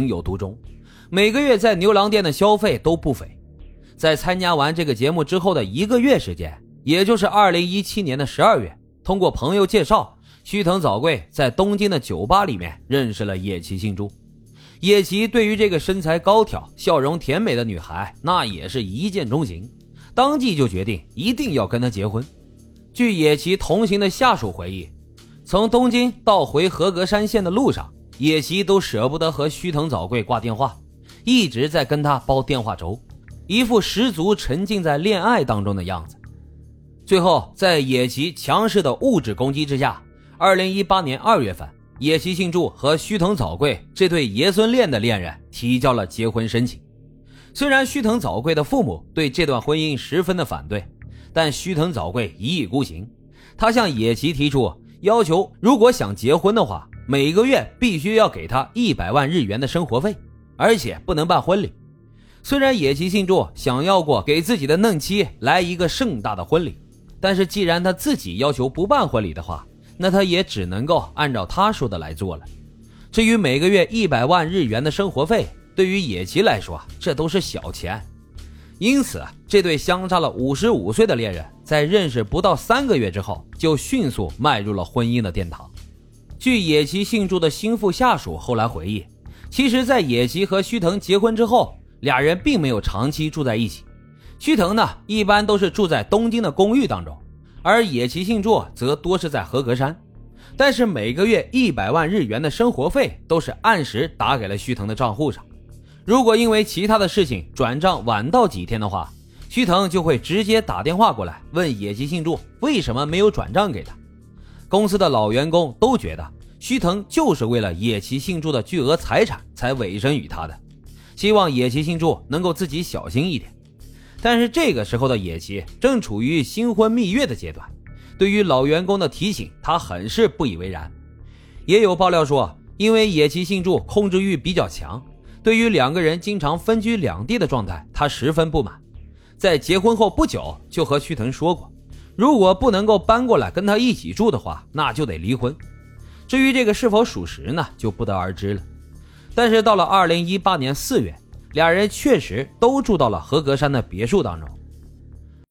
情有独钟，每个月在牛郎店的消费都不菲。在参加完这个节目之后的一个月时间，也就是二零一七年的十二月，通过朋友介绍，须藤早贵在东京的酒吧里面认识了野崎幸珠。野崎对于这个身材高挑、笑容甜美的女孩，那也是一见钟情，当即就决定一定要跟她结婚。据野崎同行的下属回忆，从东京到回合格山县的路上，野崎都舍不得和须藤早贵挂电话，一直在跟他煲电话粥，一副十足沉浸在恋爱当中的样子。最后，在野崎强势的物质攻击之下，二零一八年二月份。野崎幸助和须藤早贵这对爷孙恋的恋人提交了结婚申请。虽然须藤早贵的父母对这段婚姻十分的反对，但须藤早贵一意孤行。他向野崎提出要求，如果想结婚的话，每个月必须要给他一百万日元的生活费，而且不能办婚礼。虽然野崎信助想要过给自己的嫩妻来一个盛大的婚礼，但是既然他自己要求不办婚礼的话，那他也只能够按照他说的来做了。至于每个月一百万日元的生活费，对于野崎来说，这都是小钱。因此，这对相差了五十五岁的恋人，在认识不到三个月之后，就迅速迈入了婚姻的殿堂。据野崎幸助的心腹下属后来回忆，其实，在野崎和须藤结婚之后，俩人并没有长期住在一起。须藤呢，一般都是住在东京的公寓当中。而野崎幸助则多是在和歌山，但是每个月一百万日元的生活费都是按时打给了须藤的账户上。如果因为其他的事情转账晚到几天的话，须藤就会直接打电话过来问野崎幸助为什么没有转账给他。公司的老员工都觉得须藤就是为了野崎幸助的巨额财产才委身于他的，希望野崎幸助能够自己小心一点。但是这个时候的野崎正处于新婚蜜月的阶段，对于老员工的提醒，他很是不以为然。也有爆料说，因为野崎幸助控制欲比较强，对于两个人经常分居两地的状态，他十分不满。在结婚后不久，就和须藤说过，如果不能够搬过来跟他一起住的话，那就得离婚。至于这个是否属实呢，就不得而知了。但是到了二零一八年四月。俩人确实都住到了合格山的别墅当中。